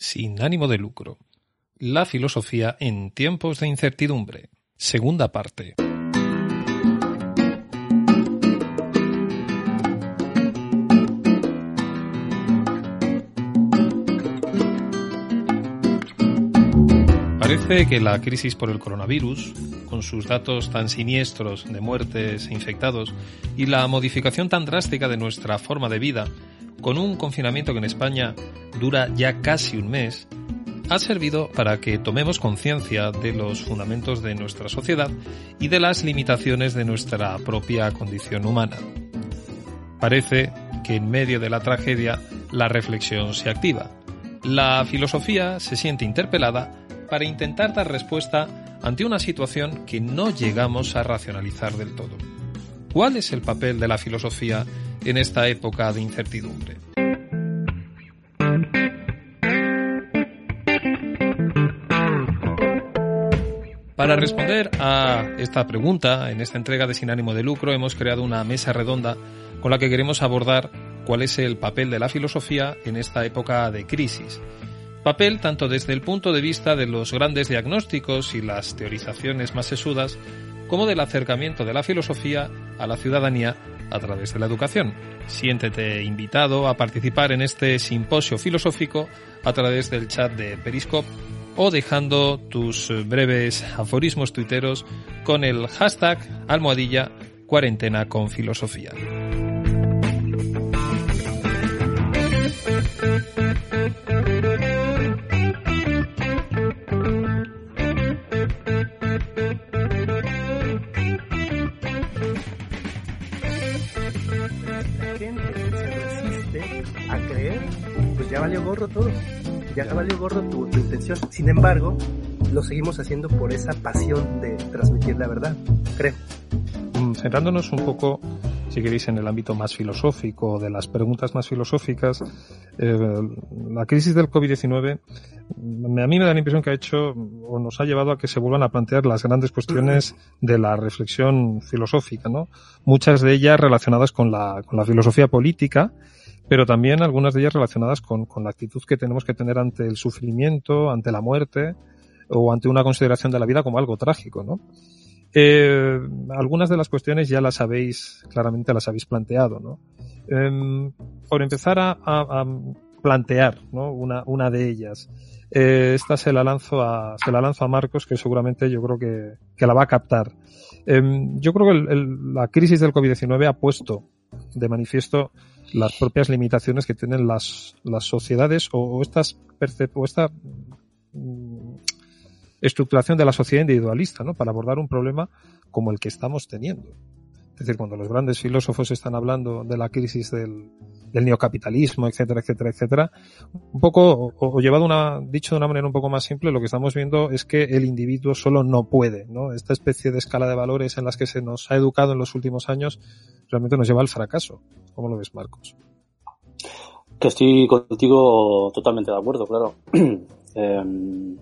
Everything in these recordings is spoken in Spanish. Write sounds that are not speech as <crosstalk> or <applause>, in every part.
sin ánimo de lucro. La filosofía en tiempos de incertidumbre. Segunda parte. Parece que la crisis por el coronavirus, con sus datos tan siniestros de muertes e infectados y la modificación tan drástica de nuestra forma de vida, con un confinamiento que en España dura ya casi un mes, ha servido para que tomemos conciencia de los fundamentos de nuestra sociedad y de las limitaciones de nuestra propia condición humana. Parece que en medio de la tragedia la reflexión se activa. La filosofía se siente interpelada para intentar dar respuesta ante una situación que no llegamos a racionalizar del todo. ¿Cuál es el papel de la filosofía en esta época de incertidumbre? Para responder a esta pregunta, en esta entrega de Sin ánimo de lucro hemos creado una mesa redonda con la que queremos abordar cuál es el papel de la filosofía en esta época de crisis. Papel tanto desde el punto de vista de los grandes diagnósticos y las teorizaciones más sesudas, como del acercamiento de la filosofía a la ciudadanía a través de la educación. Siéntete invitado a participar en este simposio filosófico a través del chat de Periscope o dejando tus breves aforismos tuiteros con el hashtag almohadilla cuarentena con filosofía. Pues ya valió gorro todo ya valió gordo tu, intención. Sin embargo, lo seguimos haciendo por esa pasión de transmitir la verdad, creo. Mm, centrándonos un poco, si queréis, en el ámbito más filosófico, de las preguntas más filosóficas, eh, la crisis del COVID-19 mm, a mí me da la impresión que ha hecho o nos ha llevado a que se vuelvan a plantear las grandes cuestiones de la reflexión filosófica, ¿no? Muchas de ellas relacionadas con la, con la filosofía política, pero también algunas de ellas relacionadas con, con, la actitud que tenemos que tener ante el sufrimiento, ante la muerte o ante una consideración de la vida como algo trágico, ¿no? Eh, algunas de las cuestiones ya las habéis, claramente las habéis planteado, ¿no? Eh, por empezar a, plantear, ¿no? Una, de ellas. Eh, esta se la lanzo a, se la lanzo a Marcos, que seguramente yo creo que, que la va a captar. Em, yo creo que la crisis del COVID-19 ha puesto de manifiesto las propias limitaciones que tienen las, las sociedades o, estas o esta mm, estructuración de la sociedad individualista, ¿no? Para abordar un problema como el que estamos teniendo. Es decir, cuando los grandes filósofos están hablando de la crisis del, del neocapitalismo, etcétera, etcétera, etcétera, un poco, o, llevado una, dicho de una manera un poco más simple, lo que estamos viendo es que el individuo solo no puede, ¿no? Esta especie de escala de valores en las que se nos ha educado en los últimos años realmente nos lleva al fracaso. ¿Cómo lo ves, Marcos? Que estoy contigo totalmente de acuerdo, claro. <clears throat> eh,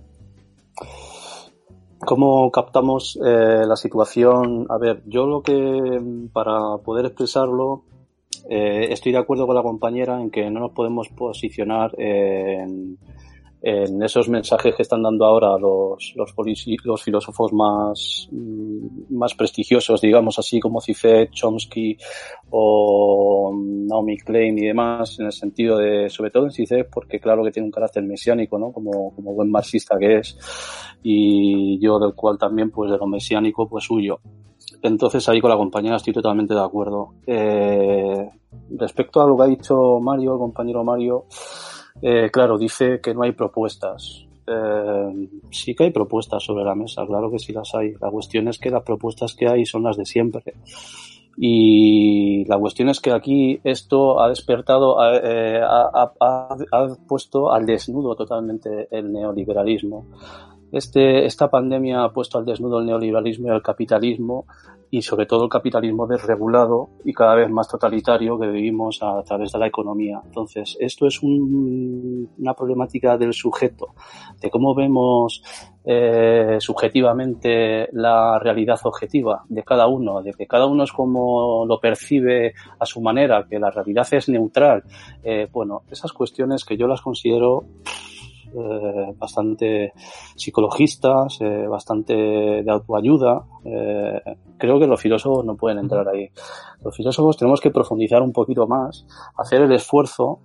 ¿Cómo captamos eh, la situación? A ver, yo lo que, para poder expresarlo, eh, estoy de acuerdo con la compañera en que no nos podemos posicionar en, en esos mensajes que están dando ahora los, los, los filósofos más, más prestigiosos, digamos así, como Cifet, Chomsky o Naomi Klein y demás, en el sentido de, sobre todo en Cifet, porque claro que tiene un carácter mesiánico, ¿no? Como, como buen marxista que es, y yo del cual también, pues de lo mesiánico, pues huyo. Entonces ahí con la compañera estoy totalmente de acuerdo. Eh, respecto a lo que ha dicho Mario, el compañero Mario, eh, claro, dice que no hay propuestas. Eh, sí que hay propuestas sobre la mesa, claro que sí las hay. La cuestión es que las propuestas que hay son las de siempre. Y la cuestión es que aquí esto ha despertado, eh, ha, ha, ha, puesto al desnudo totalmente el neoliberalismo. Este, esta pandemia ha puesto al desnudo el neoliberalismo y el capitalismo y sobre todo el capitalismo desregulado y cada vez más totalitario que vivimos a, través de la economía. Entonces, esto es un, una problemática del sujeto, de cómo vemos eh, subjetivamente la realidad objetiva de cada uno, de que cada uno es como lo percibe a su manera, que la realidad es neutral. Eh, bueno, esas cuestiones que yo las considero bastante psicologistas, eh, bastante de autoayuda. Eh, creo que los filósofos no pueden entrar ahí. Los filósofos tenemos que profundizar un poquito más, hacer el esfuerzo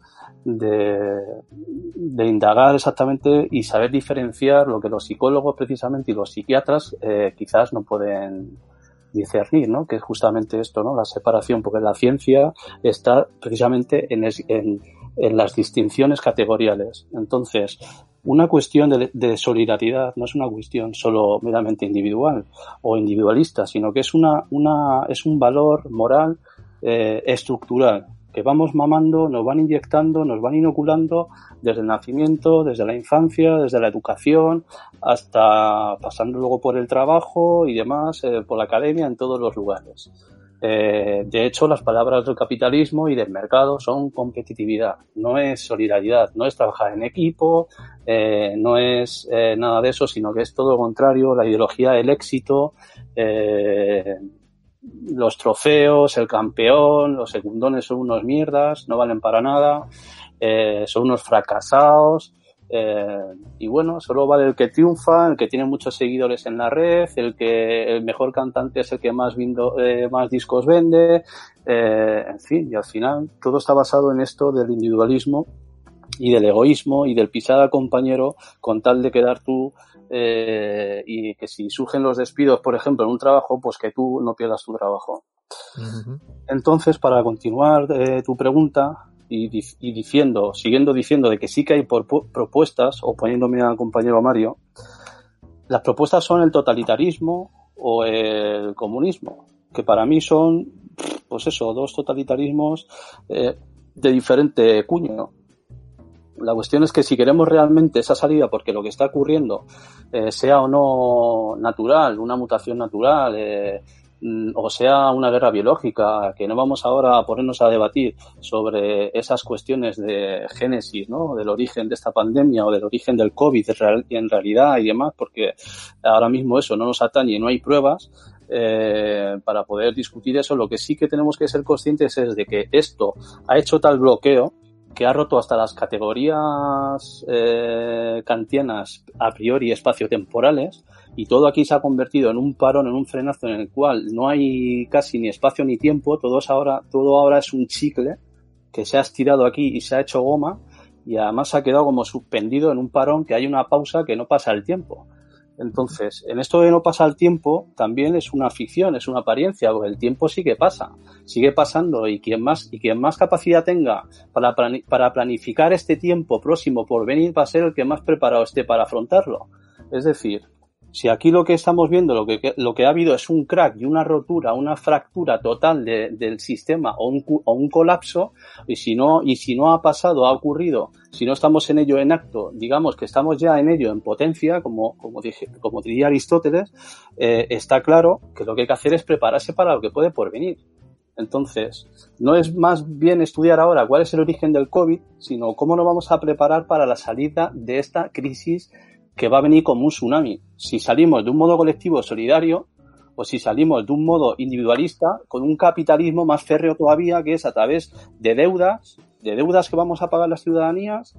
de, de indagar exactamente y saber diferenciar lo que los psicólogos precisamente y los psiquiatras eh, quizás no pueden discernir, ¿no? Que es justamente esto, ¿no? La separación, porque la ciencia está precisamente en, en, en las distinciones categoriales. Entonces, una cuestión de, solidaridad no es una cuestión solo meramente individual o individualista, sino que es una, una es un valor moral eh, estructural que vamos mamando, nos van inyectando, nos van inoculando desde el nacimiento, desde la infancia, desde la educación, hasta pasando luego por el trabajo y demás, eh, por la academia, en todos los lugares. Eh, de hecho, las palabras del capitalismo y del mercado son competitividad, no es solidaridad, no es trabajar en equipo, eh, no es eh, nada de eso, sino que es todo lo contrario, la ideología del éxito, eh, los trofeos, el campeón, los secundones son unos mierdas, no valen para nada, son unos fracasados. Eh, y bueno, solo vale el que triunfa, el que tiene muchos seguidores en la red, el que el mejor cantante es el que más, vindo, eh, más discos vende, eh, en fin, y al final todo está basado en esto del individualismo y del egoísmo y del pisar al compañero con tal de quedar tú y que si surgen los despidos, por ejemplo, en un trabajo, pues que tú no pierdas tu trabajo. Uh -huh. Entonces, para continuar eh, tu pregunta y, y, diciendo, siguiendo diciendo de que sí que hay por, propuestas, o poniéndome al compañero Mario, las propuestas son el totalitarismo o el comunismo, que para mí son, pues eso, dos totalitarismos eh, de diferente cuño. La cuestión es que si queremos realmente esa salida, porque lo que está ocurriendo eh, sea o no natural, una mutación natural, eh, o sea una guerra biológica, que no vamos ahora a ponernos a debatir sobre esas cuestiones de génesis, ¿no? Del origen de esta pandemia o del origen del COVID en realidad y demás, porque ahora mismo eso no nos atañe no hay pruebas. Eh, para poder discutir eso, lo que sí que tenemos que ser conscientes es de que esto ha hecho tal bloqueo que ha roto hasta las categorías eh, kantianas a priori espaciotemporales y todo aquí se ha convertido en un parón, en un frenazo en el cual no hay casi ni espacio ni tiempo, todo, es ahora, todo ahora es un chicle que se ha estirado aquí y se ha hecho goma y además ha quedado como suspendido en un parón que hay una pausa que no pasa el tiempo. Entonces, en esto de no pasa el tiempo, también es una ficción, es una apariencia, porque el tiempo sí que pasa, sigue pasando y quien más, y quien más capacidad tenga para, para planificar este tiempo próximo por venir va a ser el que más preparado esté para afrontarlo. Es decir, si aquí lo que estamos viendo, lo que, lo que ha habido es un crack y una rotura, una fractura total de, del sistema o un, o un colapso, y si no, y si no ha pasado, ha ocurrido, si no estamos en ello en acto, digamos que estamos ya en ello en potencia, como, como, dije, como diría Aristóteles, eh, está claro que lo que hay que hacer es prepararse para lo que puede por venir. Entonces, no es más bien estudiar ahora cuál es el origen del COVID, sino cómo nos vamos a preparar para la salida de esta crisis que va a venir como un tsunami. Si salimos de un modo colectivo solidario o si salimos de un modo individualista con un capitalismo más férreo todavía que es a través de deudas, de deudas que vamos a pagar las ciudadanías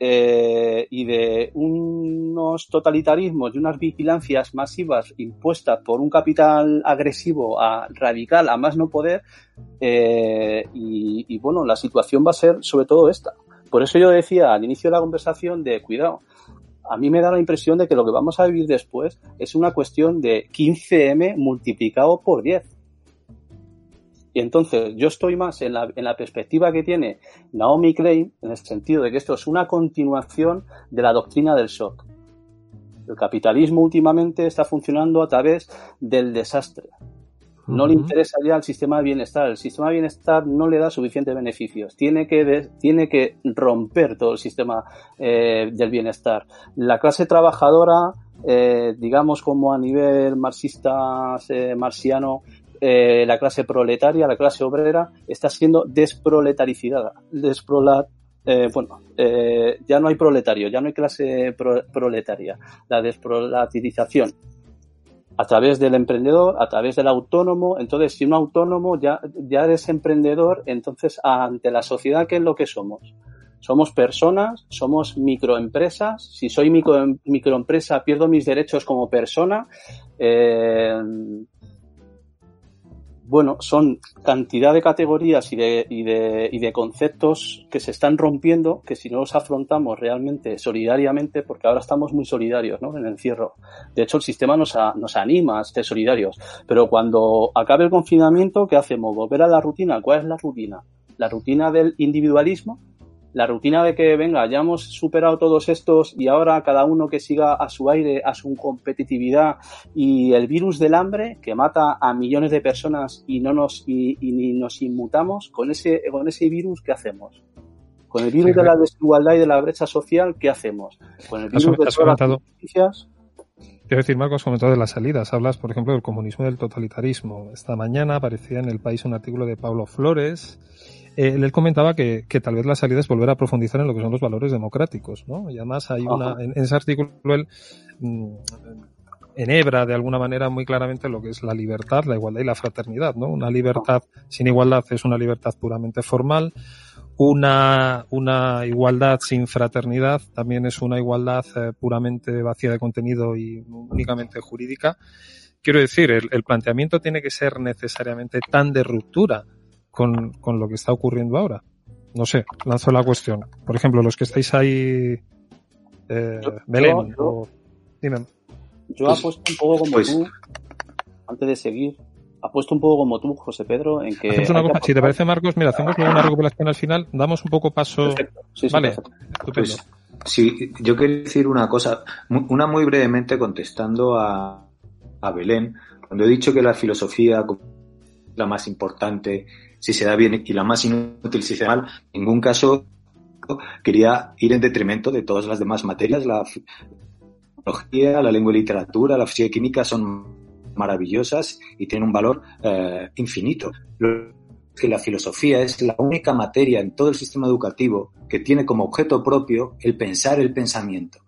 eh, y de unos totalitarismos y unas vigilancias masivas impuestas por un capital agresivo a radical a más no poder eh, y, y bueno la situación va a ser sobre todo esta por eso yo decía al inicio de la conversación de cuidado a mí me da la impresión de que lo que vamos a vivir después es una cuestión de 15M multiplicado por 10. Y entonces yo estoy más en la, en la perspectiva que tiene Naomi Klein, en el sentido de que esto es una continuación de la doctrina del shock. El capitalismo últimamente está funcionando a través del desastre. No le interesa ya el sistema de bienestar. El sistema de bienestar no le da suficientes beneficios. Tiene que, de, tiene que romper todo el sistema eh, del bienestar. La clase trabajadora, eh, digamos como a nivel marxista eh, marxiano, eh, la clase proletaria, la clase obrera, está siendo desproletaricida. Desprolat, eh, bueno, eh, ya no hay proletario, ya no hay clase pro, proletaria. La desproletarización a través del emprendedor, a través del autónomo. Entonces, si un autónomo ya, ya eres emprendedor, entonces ante la sociedad, ¿qué es lo que somos? Somos personas, somos microempresas. Si soy micro, microempresa, pierdo mis derechos como persona. Eh, bueno, son cantidad de categorías y de, y, de, y de conceptos que se están rompiendo, que si no los afrontamos realmente solidariamente, porque ahora estamos muy solidarios ¿no? en el encierro. De hecho, el sistema nos, nos anima a ser solidarios. Pero cuando acabe el confinamiento, ¿qué hacemos? ¿Volver a la rutina? ¿Cuál es la rutina? La rutina del individualismo, la rutina de que, venga, ya hemos superado todos estos y ahora cada uno que siga a su aire, a su competitividad y el virus del hambre que mata a millones de personas y no nos, y, ni nos inmutamos, con ese, con ese virus, ¿qué hacemos? Con el virus de la desigualdad y de la brecha social, ¿qué hacemos? Con el virus de todas las noticias. Quiero decir, Marco, has comentado de las salidas. Hablas, por ejemplo, del comunismo y del totalitarismo. Esta mañana aparecía en el país un artículo de Pablo Flores él comentaba que, que, tal vez la salida es volver a profundizar en lo que son los valores democráticos, ¿no? Y además hay una, en, ese artículo él mm, enhebra de alguna manera muy claramente lo que es la libertad, la igualdad y la fraternidad, ¿no? Una libertad sin igualdad es una libertad puramente formal, una, una igualdad sin fraternidad también es una igualdad eh, puramente vacía de contenido y únicamente jurídica. Quiero decir, el, el planteamiento tiene que ser necesariamente tan de ruptura con, con lo que está ocurriendo ahora. No sé, lanzo la cuestión. Por ejemplo, los que estáis ahí, eh, Belén, yo, dime. Yo pues, apuesto un poco como pues, tú, antes de seguir, apuesto un poco como tú, José Pedro, en que... Una cosa, si te parece, Marcos, mira, hacemos luego una recopilación al final, damos un poco paso... Sí, vale, pues, sí, yo quiero decir una cosa, una muy brevemente contestando a, a Belén, cuando he dicho que la filosofía la más importante si se da bien y la más inútil si se da mal, en ningún caso quería ir en detrimento de todas las demás materias. La filología, la lengua y literatura, la física y química son maravillosas y tienen un valor eh, infinito. que la filosofía es la única materia en todo el sistema educativo que tiene como objeto propio el pensar el pensamiento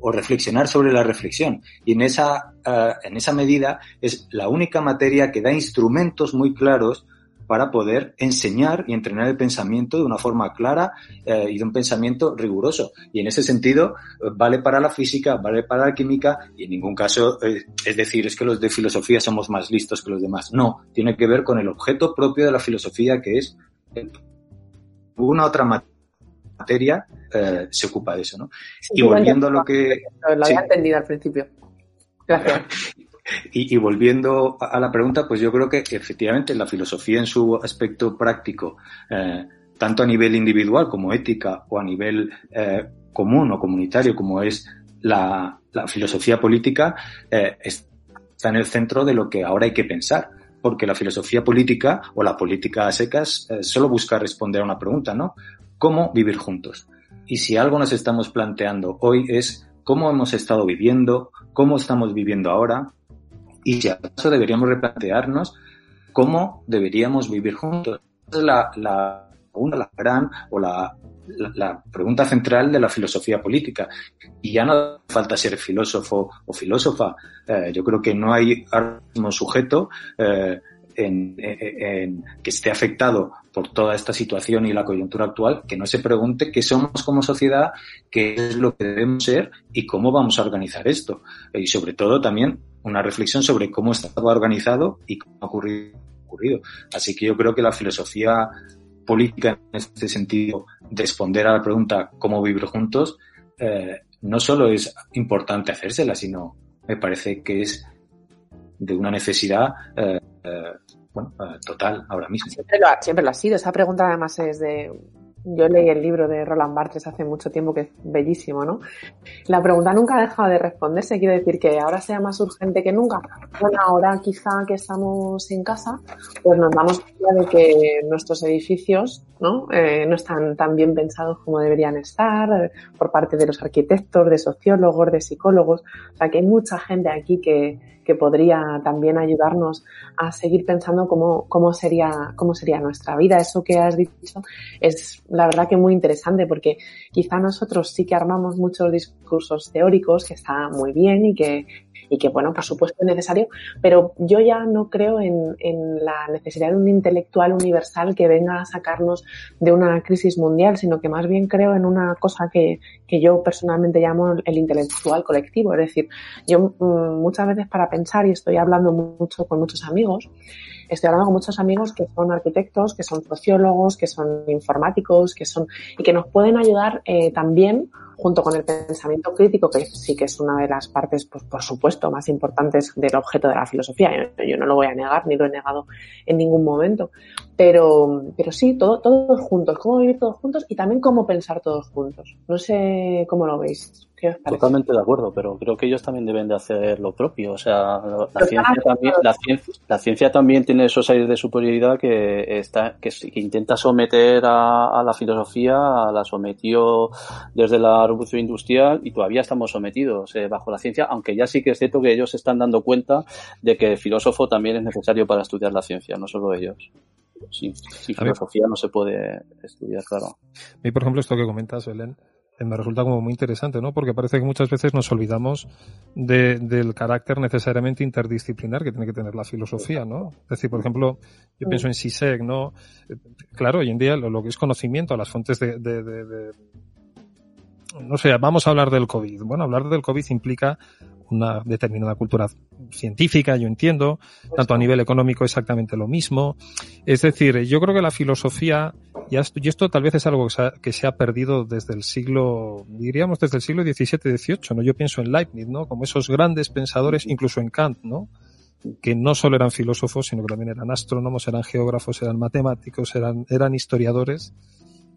o reflexionar sobre la reflexión. Y en esa, eh, en esa medida es la única materia que da instrumentos muy claros para poder enseñar y entrenar el pensamiento de una forma clara eh, y de un pensamiento riguroso. Y en ese sentido, eh, vale para la física, vale para la química y en ningún caso eh, es decir, es que los de filosofía somos más listos que los demás. No, tiene que ver con el objeto propio de la filosofía que es una otra materia se ocupa de eso, ¿no? y volviendo a lo que... Lo había entendido al principio. Gracias. <laughs> Y, volviendo a la pregunta, pues yo creo que efectivamente la filosofía en su aspecto práctico, eh, tanto a nivel individual como ética o a nivel eh, común o comunitario como es la, filosofía política, eh, está en el centro de lo que ahora hay que pensar. Porque la filosofía política o la política a secas solo busca responder a una pregunta, ¿no? ¿Cómo vivir juntos? Y si algo nos estamos planteando hoy es cómo hemos estado viviendo, cómo estamos viviendo ahora, y si acaso deberíamos replantearnos cómo deberíamos vivir juntos. Esa es la, la, una, la gran o la, la, pregunta central de la filosofía política. Y ya no falta ser filósofo o filósofa. Eh, yo creo que no hay mismo sujeto eh, en, en, que esté afectado por toda esta situación y la coyuntura actual, que no se pregunte qué somos como sociedad, qué es lo que debemos ser y cómo vamos a organizar esto. Y sobre todo también una reflexión sobre cómo estaba organizado y cómo ha ocurrido. Así que yo creo que la filosofía política en este sentido de responder a la pregunta cómo vivir juntos eh, no solo es importante hacérsela, sino me parece que es de una necesidad eh, eh, total ahora mismo. Siempre lo ha sido. Esa pregunta además es de yo leí el libro de Roland Barthes hace mucho tiempo, que es bellísimo, ¿no? La pregunta nunca ha dejado de responderse. Quiere decir que ahora sea más urgente que nunca. Bueno, ahora quizá que estamos en casa, pues nos damos cuenta de que nuestros edificios ¿no? Eh, no están tan bien pensados como deberían estar eh, por parte de los arquitectos, de sociólogos, de psicólogos. O sea, que hay mucha gente aquí que, que podría también ayudarnos a seguir pensando cómo, cómo, sería, cómo sería nuestra vida. Eso que has dicho es la verdad que muy interesante porque quizá nosotros sí que armamos muchos discursos teóricos que está muy bien y que y que, bueno, por supuesto es necesario, pero yo ya no creo en, en, la necesidad de un intelectual universal que venga a sacarnos de una crisis mundial, sino que más bien creo en una cosa que, que yo personalmente llamo el intelectual colectivo. Es decir, yo mm, muchas veces para pensar, y estoy hablando mucho con muchos amigos, estoy hablando con muchos amigos que son arquitectos, que son sociólogos, que son informáticos, que son, y que nos pueden ayudar eh, también junto con el pensamiento crítico, que sí que es una de las partes, pues, por supuesto, más importantes del objeto de la filosofía. Yo, no lo voy a negar, ni lo he negado en ningún momento. Pero, pero sí, todo, todos juntos, cómo vivir todos juntos y también cómo pensar todos juntos. No sé cómo lo veis. Totalmente de acuerdo, pero creo que ellos también deben de hacer lo propio. O sea, la, ciencia también, la, ciencia, la ciencia también tiene esos aires de superioridad que está, que, intenta someter a, la filosofía, la sometió desde la revolución industrial y todavía estamos sometidos eh, bajo la ciencia, aunque ya sí que es cierto que ellos se están dando cuenta de que el filósofo también es necesario para estudiar la ciencia, no solo ellos. Sin, filosofía no se puede estudiar, claro. A mí, por ejemplo, esto que comentas, Belén, me resulta como muy interesante, ¿no? Porque parece que muchas veces nos olvidamos de, del carácter necesariamente interdisciplinar que tiene que tener la filosofía, ¿no? Es decir, por ejemplo, yo pienso en SISEC, ¿no? Eh, claro, hoy en día lo, que es conocimiento, las fuentes de, no sé, vamos a hablar del COVID. Bueno, hablar del COVID implica una determinada cultura científica, yo entiendo, tanto a nivel económico exactamente lo mismo. Es decir, yo creo que la filosofía, y esto, tal vez es algo que se, ha, perdido desde el siglo, diríamos desde el siglo XVII, XVIII, ¿no? Yo pienso en Leibniz, ¿no? Como esos grandes pensadores, incluso en Kant, ¿no? que no solo eran filósofos, sino que también eran astrónomos, eran geógrafos, eran matemáticos, eran, eran historiadores.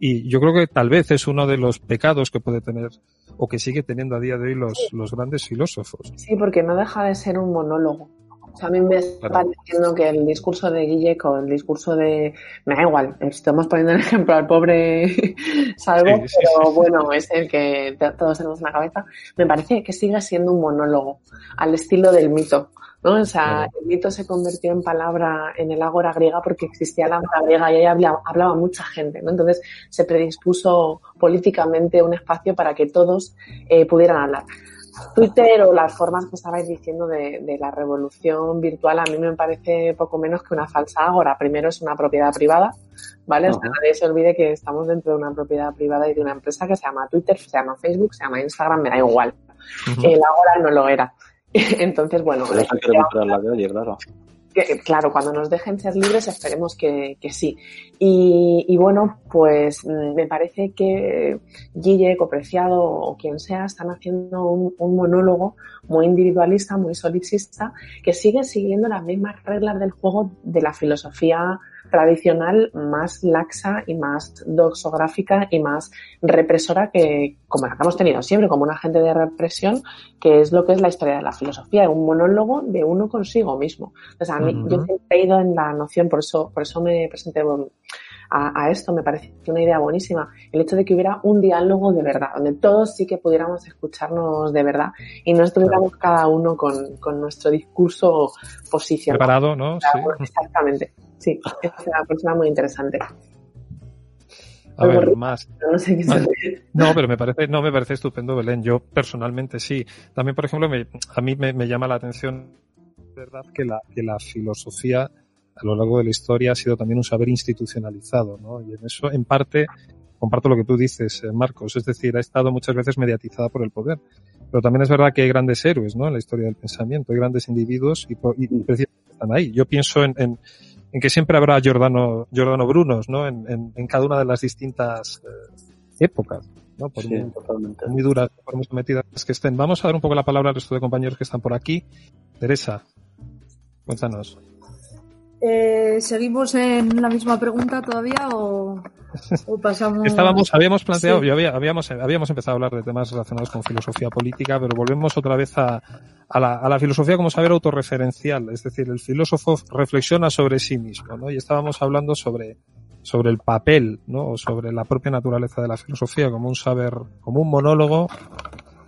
Y yo creo que tal vez es uno de los pecados que puede tener o que sigue teniendo a día de hoy los, los grandes filósofos. Sí, porque no deja de ser un monólogo. O sea, a mí me está pareciendo que el discurso de Guilleco, o el discurso de... Me da igual, estamos poniendo el ejemplo al pobre <laughs> Salvo, pero bueno, es el que todos tenemos en la cabeza. Me parece que sigue siendo un monólogo, al estilo del mito. ¿No? O sea, el mito se convirtió en palabra en el ágora griega porque existía la ágora griega y ahí hablaba, hablaba, mucha gente, ¿no? Entonces se predispuso políticamente un espacio para que todos eh, pudieran hablar. Twitter o las formas que estabais diciendo de, de, la revolución virtual a mí me parece poco menos que una falsa ágora. Primero es una propiedad privada, ¿vale? O sea, nadie se olvide que estamos dentro de una propiedad privada y de una empresa que se llama Twitter, se llama Facebook, se llama Instagram, me da igual. El ágora no lo era. <laughs> Entonces, bueno. claro. cuando nos dejen ser libres esperemos que, sí. Y, bueno, pues mm, me parece que Guille, Copreciado o quien sea están haciendo un, un, monólogo muy individualista, muy solipsista, que sigue siguiendo las mismas reglas del juego de la filosofía tradicional más laxa y más doxográfica y más represora que como la que hemos tenido siempre, como un agente de represión, que es lo que es la historia de la filosofía, un monólogo de uno consigo mismo. O sea, a mí, yo he ido en la noción, por eso, por eso me presenté a, a, esto, me parece una idea buenísima, el hecho de que hubiera un diálogo de verdad, donde todos sí que pudiéramos escucharnos de verdad y no estuviéramos cada uno con, con nuestro discurso posicionado. Preparado, ¿no? Sí. Exactamente. Sí, es una persona muy interesante. A ver, más. No, sé qué no, pero me parece, no, me parece estupendo, Belén. Yo personalmente sí. También, por ejemplo, me, a mí me, me, llama la atención, verdad, que la, que la filosofía a lo largo de la historia ha sido también un saber institucionalizado, ¿no? Y en eso, en parte, comparto lo que tú dices, eh, Marcos. Es decir, ha estado muchas veces mediatizada por el poder. Pero también es verdad que hay grandes héroes, ¿no? En la historia del pensamiento. Hay grandes individuos y, y precisamente están ahí. Yo pienso en, en en que siempre habrá Giordano, Giordano Brunos, ¿no? En, en, en cada una de las distintas eh, épocas, ¿no? Por sí, muy, totalmente. muy duras, por muy sometidas que estén. Vamos a dar un poco la palabra al resto de compañeros que están por aquí. Teresa, cuéntanos. Eh, ¿Seguimos en la misma pregunta todavía o, o pasamos? Estábamos, habíamos planteado, sí. yo había, habíamos, habíamos empezado a hablar de temas relacionados con filosofía política, pero volvemos otra vez a, a, la, a la filosofía como saber autorreferencial, es decir, el filósofo reflexiona sobre sí mismo, ¿no? Y estábamos hablando sobre, sobre el papel, ¿no? O sobre la propia naturaleza de la filosofía como un saber, como un monólogo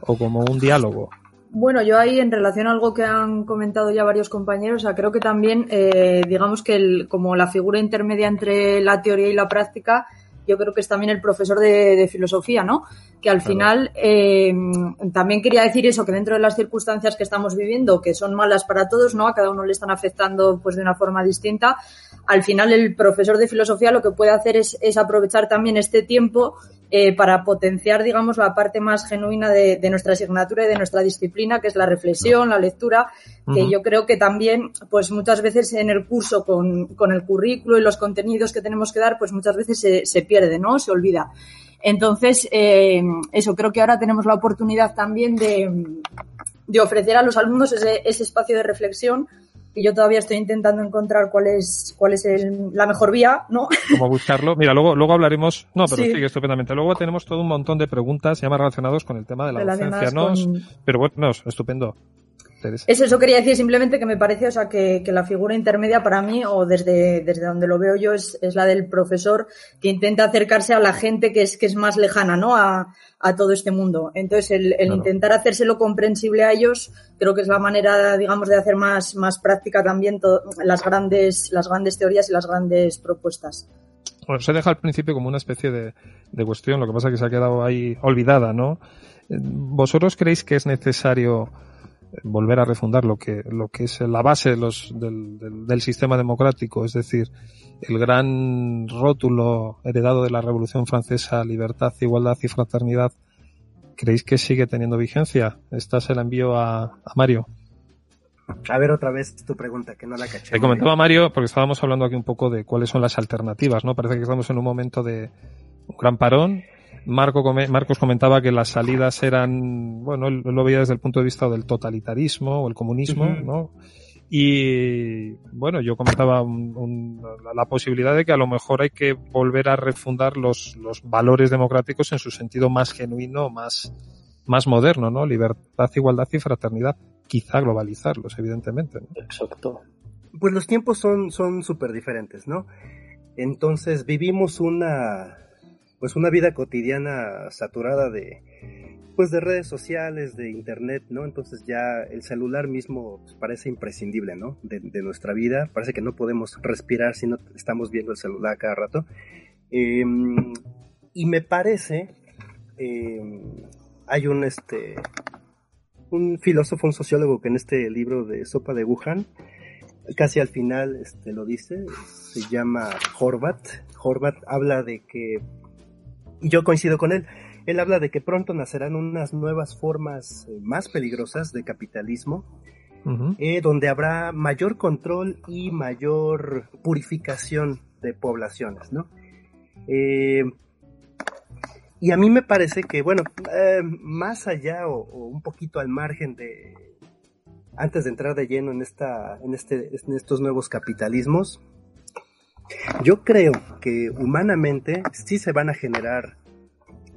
o como un diálogo. Bueno, yo ahí en relación a algo que han comentado ya varios compañeros, o sea, creo que también, eh, digamos que el, como la figura intermedia entre la teoría y la práctica yo creo que es también el profesor de, filosofía, ¿no? Que al final eh, también quería decir eso, que dentro de las circunstancias que estamos viviendo, que son malas para todos, ¿no? A cada uno le están afectando pues de una forma distinta. Al final el profesor de filosofía lo que puede hacer es, es aprovechar también este tiempo eh, para potenciar, digamos, la parte más genuina de, de, nuestra asignatura y de nuestra disciplina, que es la reflexión, la lectura, que yo creo que también, pues muchas veces en el curso con, con, el currículo y los contenidos que tenemos que dar, pues muchas veces se, se pierde, ¿no? Se olvida. Entonces, eh, eso, creo que ahora tenemos la oportunidad también de, de ofrecer a los alumnos ese, ese espacio de reflexión y yo todavía estoy intentando encontrar cuál es cuál es el, la mejor vía, ¿no? Cómo buscarlo. Mira, luego luego hablaremos. No, pero sí. sigue estupendamente. Luego tenemos todo un montón de preguntas ya más relacionados con el tema de la docencia, ¿no? Con... Pero bueno, estupendo. Eso, eso quería decir simplemente que me parece, o sea, que, que, la figura intermedia para mí, o desde, desde donde lo veo yo, es, es la del profesor que intenta acercarse a la gente que es, que es más lejana, ¿no? A, a todo este mundo. Entonces, el, el claro. intentar hacérselo comprensible a ellos, creo que es la manera, digamos, de hacer más, más práctica también las grandes, las grandes teorías y las grandes propuestas. Bueno, se deja al principio como una especie de, de cuestión, lo que pasa es que se ha quedado ahí olvidada, ¿no? ¿Vosotros creéis que es necesario volver a refundar lo que, lo que es la base de los, del, del, del, sistema democrático, es decir, el gran rótulo heredado de la Revolución Francesa, libertad, igualdad y fraternidad, ¿creéis que sigue teniendo vigencia? Esta se la envío a, a Mario. A ver otra vez tu pregunta, que no la caché. Le comentaba Mario, porque estábamos hablando aquí un poco de cuáles son las alternativas, ¿no? Parece que estamos en un momento de un gran parón, Marco, Marcos comentaba que las salidas eran, bueno, él lo veía desde el punto de vista del totalitarismo o el comunismo, uh -huh. ¿no? Y bueno, yo comentaba un, un, la posibilidad de que a lo mejor hay que volver a refundar los, los valores democráticos en su sentido más genuino, más, más moderno, ¿no? Libertad, igualdad y fraternidad. Quizá globalizarlos, evidentemente. ¿no? Exacto. Pues los tiempos son súper diferentes, ¿no? Entonces vivimos una, pues una vida cotidiana saturada de pues de redes sociales, de internet, ¿no? Entonces ya el celular mismo pues, parece imprescindible, ¿no? De, nuestra vida. Parece que no podemos respirar si no estamos viendo el celular cada rato. Eh, y me parece, eh, hay un este un filósofo, un sociólogo que en este libro de Sopa de Wuhan, casi al final este, lo dice, se llama Horvat. Horvat habla de que yo coincido con él. Él habla de que pronto nacerán unas nuevas formas eh, más peligrosas de capitalismo, uh -huh. eh, donde habrá mayor control y mayor purificación de poblaciones, ¿no? Eh, y a mí me parece que, bueno, eh, más allá o, o, un poquito al margen de, antes de entrar de lleno en, esta, en, este, en estos nuevos capitalismos, yo creo que humanamente sí se van a generar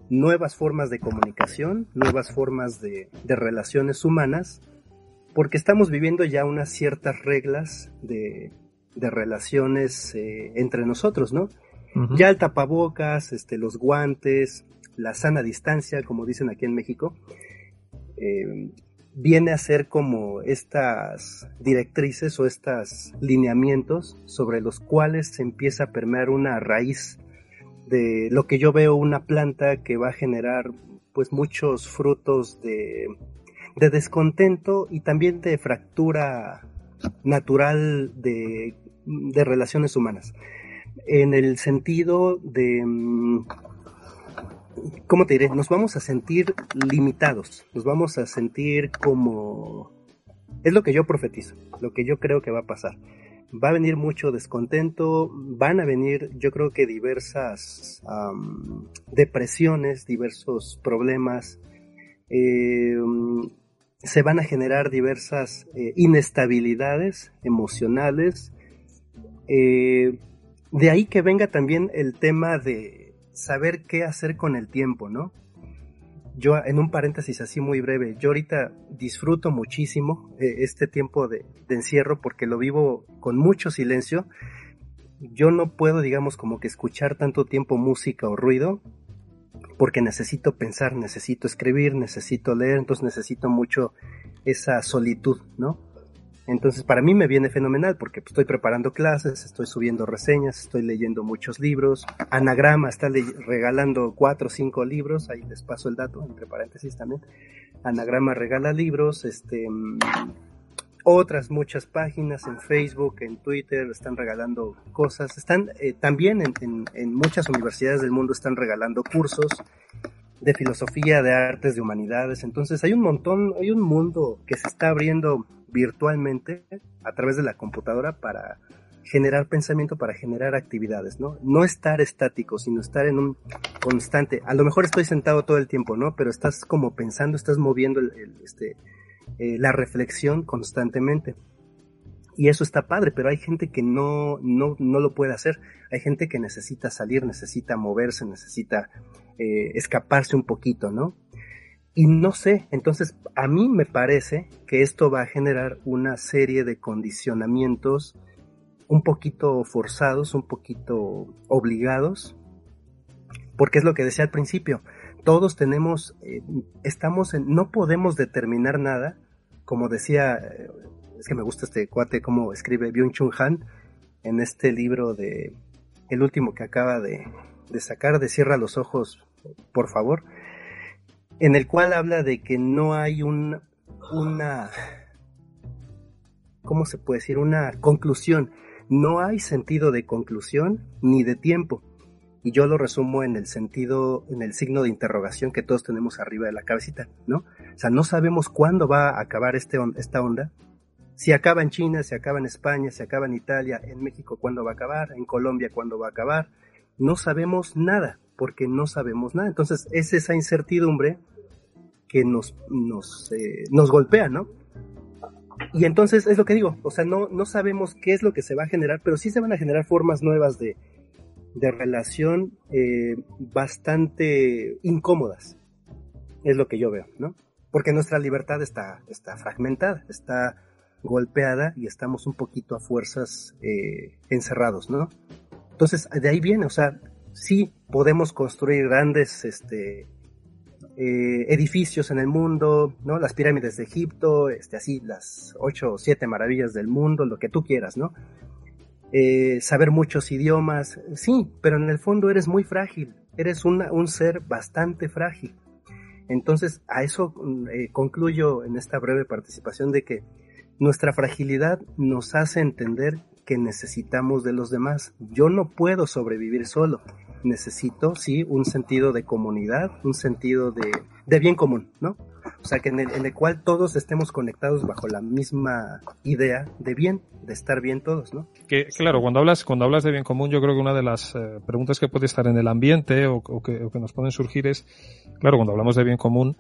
nuevas formas de comunicación, nuevas formas de, de relaciones humanas, porque estamos viviendo ya unas ciertas reglas de, de relaciones eh, entre nosotros, ¿no? Uh -huh. Ya el tapabocas, este, los guantes, la sana distancia, como dicen aquí en México, eh, viene a ser como estas directrices o estos lineamientos sobre los cuales se empieza a permear una raíz de lo que yo veo una planta que va a generar pues muchos frutos de, de descontento y también de fractura natural de, de relaciones humanas. En el sentido de ¿cómo te diré? Nos vamos a sentir limitados, nos vamos a sentir como... Es lo que yo profetizo, lo que yo creo que va a pasar. Va a venir mucho descontento, van a venir yo creo que diversas depresiones, diversos problemas, eh, se van a generar diversas eh, inestabilidades emocionales. Eh, de ahí que venga también el tema de saber qué hacer con el tiempo, ¿no? Yo, en un paréntesis así muy breve, yo ahorita disfruto muchísimo eh, este tiempo de, de, encierro porque lo vivo con mucho silencio. Yo no puedo, digamos, como que escuchar tanto tiempo música o ruido porque necesito pensar, necesito escribir, necesito leer, entonces necesito mucho esa solitud, ¿no? Entonces, para mí me viene fenomenal porque estoy preparando clases, estoy subiendo reseñas, estoy leyendo muchos libros. Anagrama está regalando cuatro o cinco libros, ahí les paso el dato, entre paréntesis también. Anagrama regala libros, este, otras muchas páginas en Facebook, en Twitter, están regalando cosas. Están eh, también en muchas universidades del mundo están regalando cursos de filosofía, de artes, de humanidades. Entonces hay un montón, hay un mundo que se está abriendo virtualmente a través de la computadora para generar pensamiento, para generar actividades, ¿no? No estar estático, sino estar en un constante. A lo mejor estoy sentado todo el tiempo, ¿no? Pero estás como pensando, estás moviendo el, este, eh, la reflexión constantemente. Y eso está padre, pero hay gente que no, no, no lo puede hacer. Hay gente que necesita salir, necesita moverse, necesita eh, escaparse un poquito, ¿no? Y no sé, entonces a mí me parece que esto va a generar una serie de condicionamientos un poquito forzados, un poquito obligados, porque es lo que decía al principio, todos tenemos, eh, estamos en, no podemos determinar nada, como decía, eh, es que me gusta este cuate, como escribe Byung-Chun Han en este libro de, el último que acaba de, de sacar, de Cierra los ojos, por favor, en el cual habla de que no hay un, una, ¿cómo se puede decir? Una conclusión. No hay sentido de conclusión ni de tiempo. Y yo lo resumo en el sentido, en el signo de interrogación que todos tenemos arriba de la cabecita, ¿no? O sea, no sabemos cuándo va a acabar este, esta onda. Si acaba en China, si acaba en España, si acaba en Italia, en México, ¿cuándo va a acabar? En Colombia, ¿cuándo va a acabar? No sabemos nada porque no sabemos nada. Entonces es esa incertidumbre que nos, nos, eh, nos golpea, ¿no? Y entonces es lo que digo, o sea, no, no sabemos qué es lo que se va a generar, pero sí se van a generar formas nuevas de, de relación eh, bastante incómodas, es lo que yo veo, ¿no? Porque nuestra libertad está, está fragmentada, está golpeada y estamos un poquito a fuerzas eh, encerrados, ¿no? Entonces, de ahí viene, o sea, sí podemos construir grandes este, eh, edificios en el mundo, ¿no? Las pirámides de Egipto, este, así, las ocho o siete maravillas del mundo, lo que tú quieras, ¿no? Eh, saber muchos idiomas, sí, pero en el fondo eres muy frágil, eres un ser bastante frágil. Entonces, a eso eh, concluyo en esta breve participación de que nuestra fragilidad nos hace entender que necesitamos de los demás. Yo no puedo sobrevivir solo necesito, sí, un sentido de comunidad, un sentido de, de bien común, ¿no? O sea, que en el, cual todos estemos conectados bajo la misma idea de bien, de estar bien todos, ¿no? Que, claro, cuando hablas, cuando hablas de bien común, yo creo que una de las eh, preguntas que puede estar en el ambiente o, que, o, que, nos pueden surgir es, claro, cuando hablamos de bien común,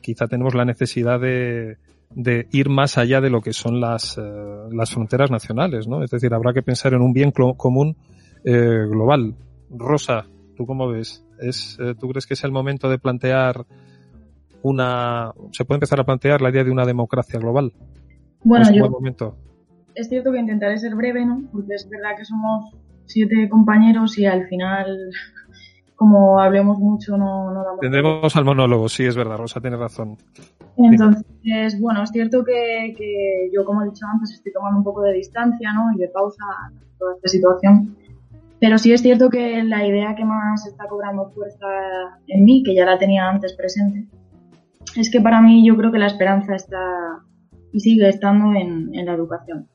quizá tenemos la necesidad de, de ir más allá de lo que son las, eh, las fronteras nacionales, ¿no? Es decir, habrá que pensar en un bien común global. Rosa, ¿tú cómo ves? ¿Es, eh, ¿Tú crees que es el momento de plantear una... se puede empezar a plantear la idea de una democracia global? Bueno, yo... Momento? Es cierto que intentaré ser breve, ¿no? Porque es verdad que somos siete compañeros y al final, como hablemos mucho, no, no damos... Tendremos al monólogo, sí, es verdad, Rosa tiene razón. Entonces, bueno, es cierto que, que yo, como he dicho antes, estoy tomando un poco de distancia, ¿no? Y de pausa a toda esta situación pero sí es cierto que la idea que más está cobrando fuerza en mí, que ya la tenía antes presente, es que para mí yo creo que la esperanza está y sigue estando en, la educación.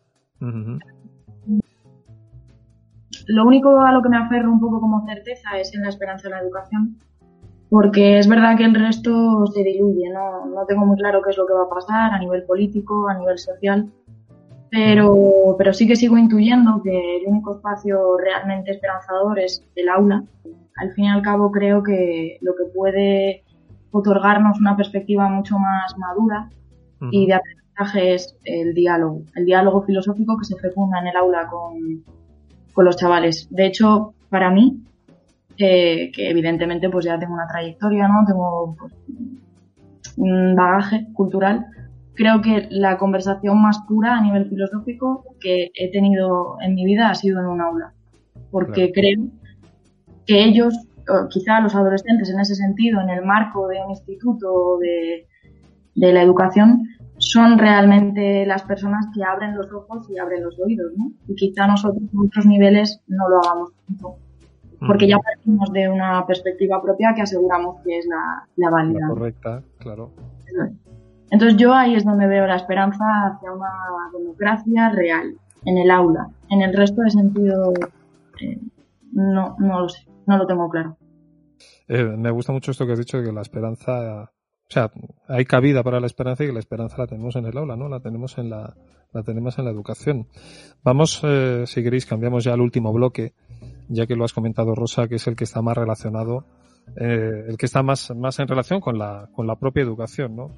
Lo único a lo que me aferro un poco como certeza es en la esperanza de la educación, porque es verdad que el resto se diluye, no, no tengo muy claro qué es lo que va a pasar a nivel político, a nivel social, pero, pero sí que sigo intuyendo que el único espacio realmente esperanzador es el aula. Al fin y al cabo creo que lo que puede otorgarnos una perspectiva mucho más madura y de aprendizaje es el diálogo, el diálogo filosófico que se fecunda en el aula con, con los chavales. De hecho, para mí, eh, que evidentemente pues ya tengo una trayectoria, ¿no? Tengo pues, un bagaje cultural, creo que la conversación más pura a nivel filosófico que he tenido en mi vida ha sido en un aula. Porque creo que ellos, quizá los adolescentes en ese sentido, en el marco de un instituto de, de la educación, son realmente las personas que abren los ojos y abren los oídos, ¿no? Y quizá nosotros en otros niveles no lo hagamos tanto, porque ya partimos de una perspectiva propia que aseguramos que es la, la válida. La correcta, claro. Entonces yo ahí es donde veo la esperanza hacia una democracia real, en el aula. En el resto de sentido, eh, no, no lo sé, no lo tengo claro. Eh, me gusta mucho esto que has dicho de que la esperanza, o sea, hay cabida para la esperanza y la esperanza la tenemos en el aula, ¿no? La tenemos en la, la tenemos en la educación. Vamos, eh, si queréis, cambiamos ya al último bloque, ya que lo has comentado Rosa, que es el que está más relacionado, eh, el que está más, más en relación con la, con la propia educación, ¿no?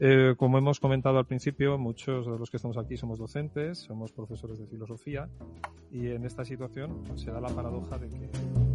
Eh, como hemos comentado al principio, muchos de los que estamos aquí somos docentes, somos profesores de filosofía y en esta situación se da la paradoja de que